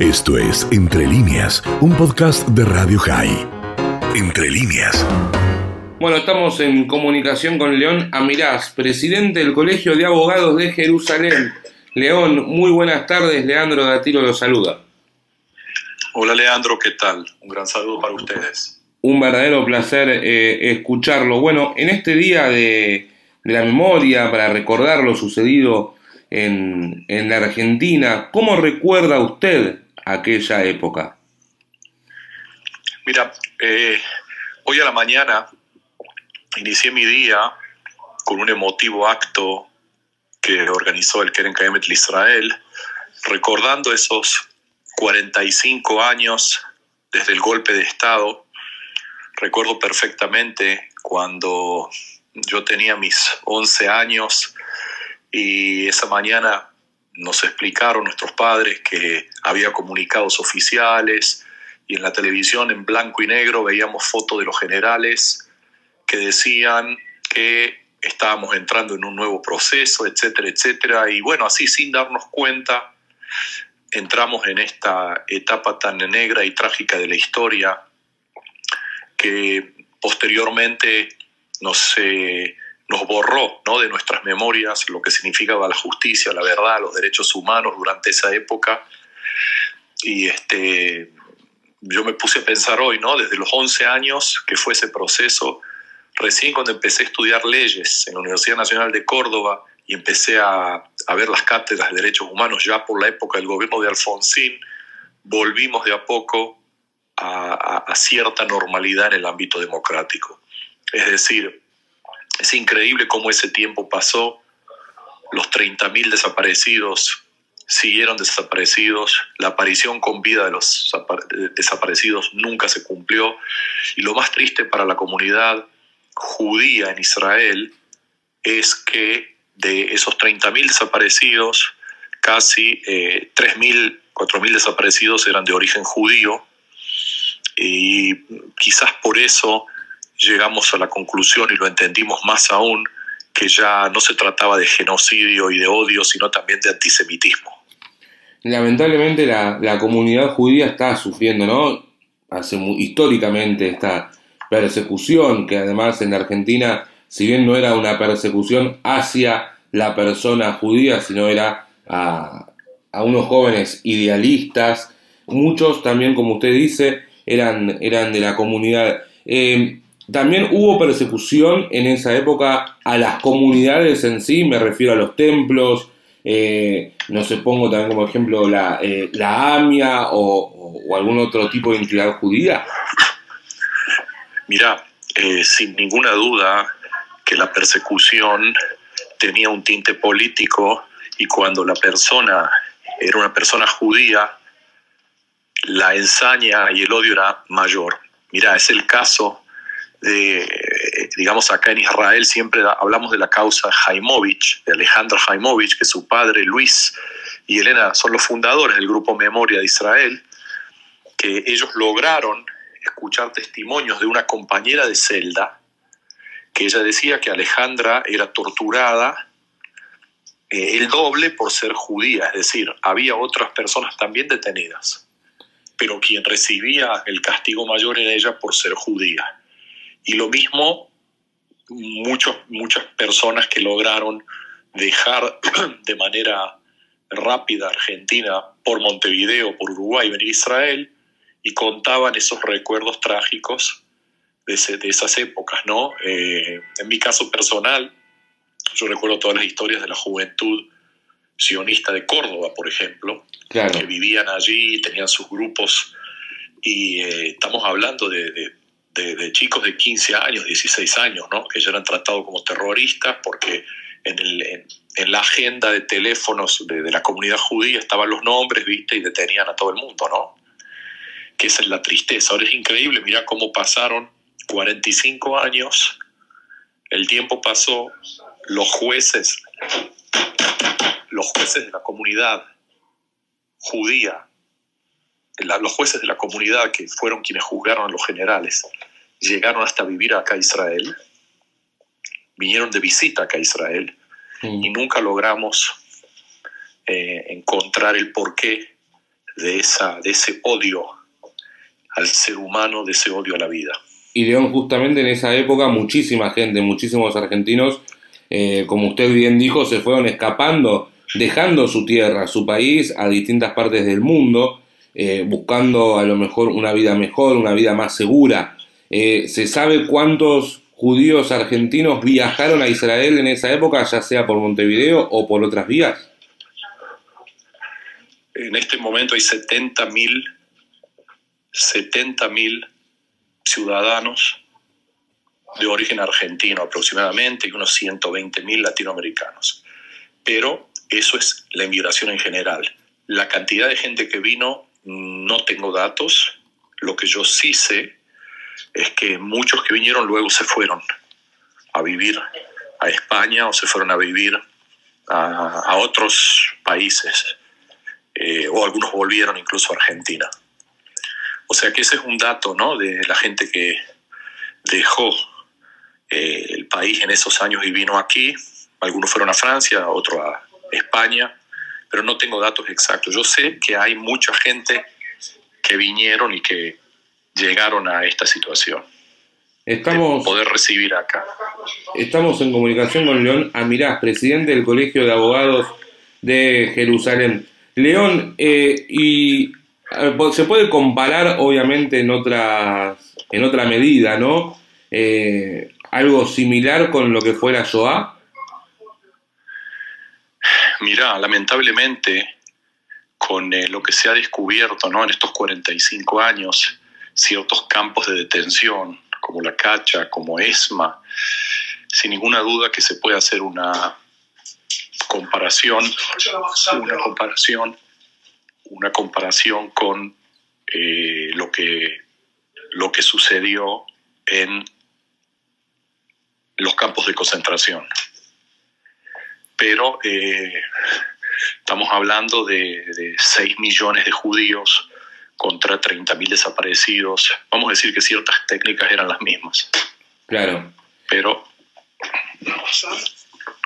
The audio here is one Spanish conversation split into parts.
Esto es Entre líneas, un podcast de Radio High. Entre líneas. Bueno, estamos en comunicación con León Amirás, presidente del Colegio de Abogados de Jerusalén. León, muy buenas tardes. Leandro Datilo lo saluda. Hola Leandro, ¿qué tal? Un gran saludo para ustedes. Un verdadero placer eh, escucharlo. Bueno, en este día de, la memoria, para recordar lo sucedido en, en la Argentina, ¿cómo recuerda usted aquella época? Mira, eh, hoy a la mañana inicié mi día con un emotivo acto que organizó el Keren Kaemet Israel, recordando esos 45 años desde el golpe de Estado. Recuerdo perfectamente cuando yo tenía mis 11 años y esa mañana nos explicaron nuestros padres que había comunicados oficiales y en la televisión en blanco y negro veíamos fotos de los generales que decían que estábamos entrando en un nuevo proceso, etcétera, etcétera. Y bueno, así sin darnos cuenta, entramos en esta etapa tan negra y trágica de la historia que posteriormente nos, eh, nos borró ¿no? de nuestras memorias lo que significaba la justicia, la verdad, los derechos humanos durante esa época. Y este, yo me puse a pensar hoy, ¿no? desde los 11 años que fue ese proceso, recién cuando empecé a estudiar leyes en la Universidad Nacional de Córdoba y empecé a, ver las cátedras de derechos humanos ya por la época del gobierno de Alfonsín, volvimos de a poco a cierta normalidad en el ámbito democrático. Es decir, es increíble cómo ese tiempo pasó, los 30.000 desaparecidos siguieron desaparecidos, la aparición con vida de los desaparecidos nunca se cumplió. Y lo más triste para la comunidad judía en Israel es que de esos 30.000 desaparecidos, casi eh, 3.000, 4.000 desaparecidos eran de origen judío. Y quizás por eso llegamos a la conclusión y lo entendimos más aún que ya no se trataba de genocidio y de odio, sino también de antisemitismo. Lamentablemente la, la comunidad judía está sufriendo, ¿no? Hace históricamente esta persecución, que además en la Argentina, si bien no era una persecución hacia la persona judía, sino era a, a unos jóvenes idealistas, muchos también, como usted dice, eran, eran de la comunidad. Eh, también hubo persecución en esa época a las comunidades en sí, me refiero a los templos, eh, no sé, pongo también como ejemplo la, eh, la AMIA o, algún otro tipo de entidad judía. Mira, eh, sin ninguna duda que la persecución tenía un tinte político y cuando la persona era una persona judía, la ensaña y el odio era mayor. Mira, es el caso digamos, acá en Israel siempre hablamos de la causa Jaimovich, de Alejandro Jaimovich, que su padre Luis y Elena son los fundadores del grupo Memoria de Israel, que ellos lograron escuchar testimonios de una compañera de celda, que ella decía que Alejandra era torturada eh, el doble por ser judía, es decir, había otras personas también detenidas, pero quien recibía el castigo mayor era ella por ser judía. Y lo mismo muchos, muchas personas que lograron dejar de manera rápida Argentina por Montevideo, por Uruguay, venir a Israel y contaban esos recuerdos trágicos de, ese, de esas épocas, ¿no? Eh, en mi caso personal, yo recuerdo todas las historias de la juventud sionista de Córdoba, por ejemplo, claro. que vivían allí, tenían sus grupos, y eh, estamos hablando de, de de, chicos de 15 años, 16 años, ¿no? que ya eran tratados como terroristas porque en, la agenda de teléfonos de, la comunidad judía estaban los nombres, ¿viste? Y detenían a todo el mundo, ¿no? Que esa es la tristeza. Ahora es increíble, mira cómo pasaron 45 años, el tiempo pasó, los jueces, los jueces de la comunidad judía la, los jueces de la comunidad que fueron quienes juzgaron a los generales llegaron hasta vivir acá a Israel, vinieron de visita acá a Israel mm. y nunca logramos eh, encontrar el porqué de, esa, de ese odio al ser humano, de ese odio a la vida. Y León, justamente en esa época, muchísima gente, muchísimos argentinos, eh, como usted bien dijo, se fueron escapando, dejando su tierra, su país, a distintas partes del mundo, eh, buscando a lo mejor una vida mejor, una vida más segura. Eh, ¿Se sabe cuántos judíos argentinos viajaron a Israel en esa época, ya sea por Montevideo o por otras vías? En este momento hay 70 mil 70 mil ciudadanos de origen argentino aproximadamente y unos 120 mil latinoamericanos. Pero eso es la inmigración en general. La cantidad de gente que vino no tengo datos. Lo que yo sí sé es que muchos que vinieron luego se fueron a vivir a España o se fueron a vivir a, otros países, eh, o algunos volvieron incluso a Argentina. O sea que ese es un dato ¿no? de la gente que dejó eh, el país en esos años y vino aquí. Algunos fueron a Francia, otros a España, pero no tengo datos exactos. Yo sé que hay mucha gente que vinieron y que llegaron a esta situación. Estamos, poder recibir acá. Estamos en comunicación con León Amirás, presidente del Colegio de Abogados de Jerusalén. León, eh, y se puede comparar obviamente en otra, en otra medida, ¿no? Eh, algo similar con lo que fue la Shoah. Mirá, lamentablemente, con eh, lo que se ha descubierto ¿no? en estos 45 años, ciertos campos de detención, como la Cacha, como ESMA, sin ninguna duda que se puede hacer una comparación, una comparación, una comparación con eh, lo, que, lo que sucedió en los campos de concentración. Pero eh, estamos hablando de, de 6 millones de judíos contra 30.000 desaparecidos. Vamos a decir que ciertas técnicas eran las mismas. Claro. Pero...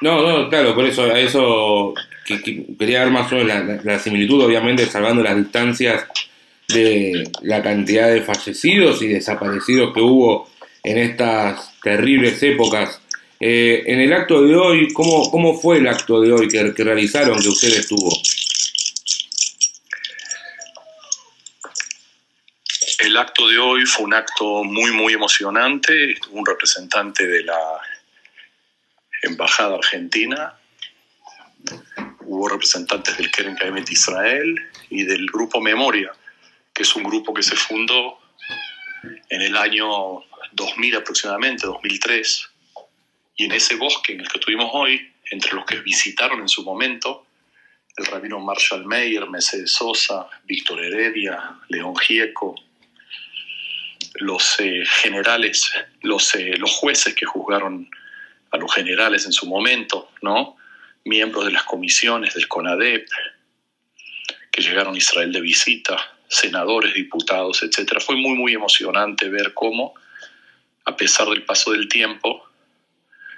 No, no, claro, por eso, eso quería ver más o menos la, similitud, obviamente salvando las distancias de la cantidad de fallecidos y desaparecidos que hubo en estas terribles épocas. Eh, en el acto de hoy, ¿cómo, ¿cómo fue el acto de hoy que, que realizaron, que usted estuvo? El acto de hoy fue un acto muy, muy emocionante. un representante de la Embajada Argentina, hubo representantes del Keren Kaemet Israel y del Grupo Memoria, que es un grupo que se fundó en el año 2000 aproximadamente, 2003. Y en ese bosque en el que estuvimos hoy, entre los que visitaron en su momento, el rabino Marshall Mayer, Mercedes Sosa, Víctor Heredia, León Gieco, los eh, generales, los, eh, los jueces que juzgaron a los generales en su momento, ¿no? miembros de las comisiones del CONADEP, que llegaron a Israel de visita, senadores, diputados, etc. Fue muy, muy emocionante ver cómo, a pesar del paso del tiempo,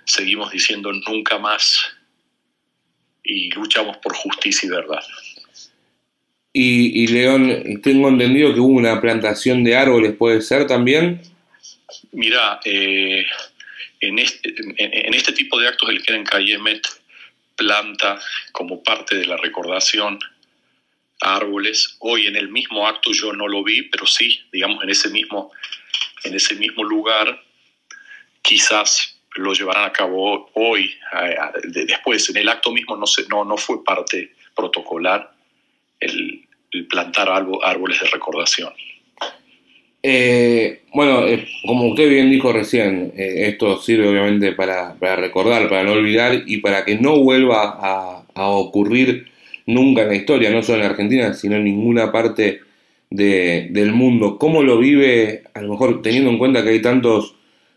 seguimos diciendo nunca más y luchamos por justicia y verdad. Y, León, tengo entendido que hubo una plantación de árboles, ¿puede ser también? Mira, eh, en, este, en, este, tipo de actos el Keren Kayemet planta como parte de la recordación árboles. Hoy en el mismo acto yo no lo vi, pero sí, digamos, en ese mismo, en ese mismo lugar, quizás lo llevarán a cabo hoy, después. En el acto mismo no, se, no, no fue parte protocolar el, plantar árboles de recordación. Eh, bueno, eh, como usted bien dijo recién, eh, esto sirve obviamente para, recordar, para no olvidar y para que no vuelva a, ocurrir nunca en la historia, no solo en Argentina, sino en ninguna parte del mundo. ¿Cómo lo vive, a lo mejor teniendo en cuenta que hay tantos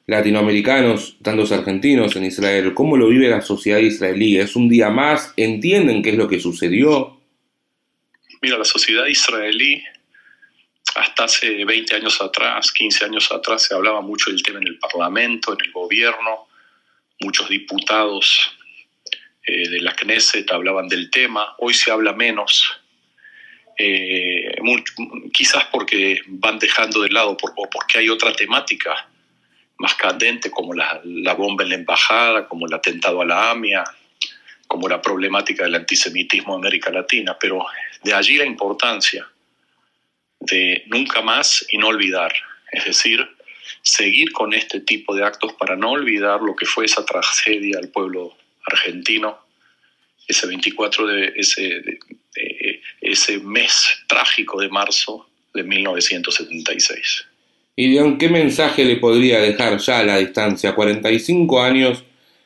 latinoamericanos, tantos argentinos en Israel, cómo lo vive la sociedad israelí? ¿Es un día más? ¿Entienden qué es lo que sucedió? Mira, la sociedad israelí, hasta hace 20 años atrás, 15 años atrás, se hablaba mucho del tema en el Parlamento, en el gobierno. Muchos diputados eh, de la Knesset hablaban del tema. Hoy se habla menos. Eh, quizás porque van dejando de lado o porque hay otra temática más candente como la, la, bomba en la embajada, como el atentado a la AMIA, como la problemática del antisemitismo en América Latina, pero de allí la importancia de nunca más y no olvidar, es decir, seguir con este tipo de actos para no olvidar lo que fue esa tragedia al pueblo argentino, ese 24 de ese, ese mes trágico de marzo de 1976. ¿Y qué mensaje le podría dejar ya a la distancia? 45 años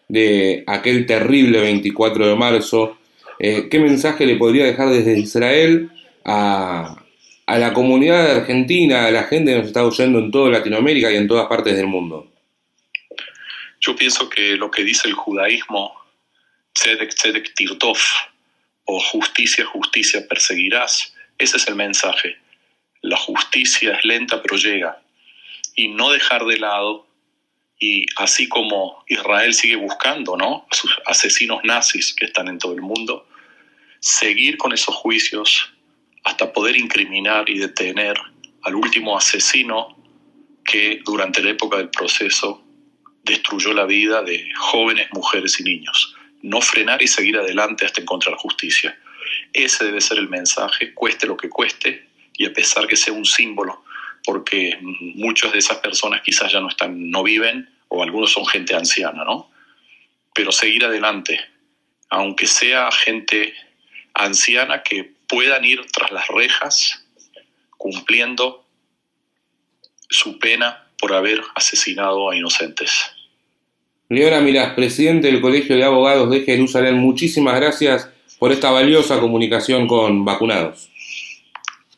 de aquel terrible 24 de marzo. Eh, ¿Qué mensaje le podría dejar desde Israel a, a la comunidad Argentina, a la gente que nos está oyendo en toda Latinoamérica y en todas partes del mundo? Yo pienso que lo que dice el judaísmo, tzedek, tzedek, tirtov, o justicia, justicia, perseguirás, ese es el mensaje. La justicia es lenta pero llega. Y no dejar de lado, y así como Israel sigue buscando ¿no? a sus asesinos nazis que están en todo el mundo, seguir con esos juicios hasta poder incriminar y detener al último asesino que durante la época del proceso destruyó la vida de jóvenes, mujeres y niños. No frenar y seguir adelante hasta encontrar justicia. Ese debe ser el mensaje, cueste lo que cueste, y a pesar que sea un símbolo, porque muchas de esas personas quizás ya no están, no viven, o algunos son gente anciana, ¿no? Pero seguir adelante, aunque sea gente anciana que puedan ir tras las rejas cumpliendo su pena por haber asesinado a inocentes. Leona Mirás, presidente del Colegio de Abogados de Jerusalén, muchísimas gracias por esta valiosa comunicación con vacunados.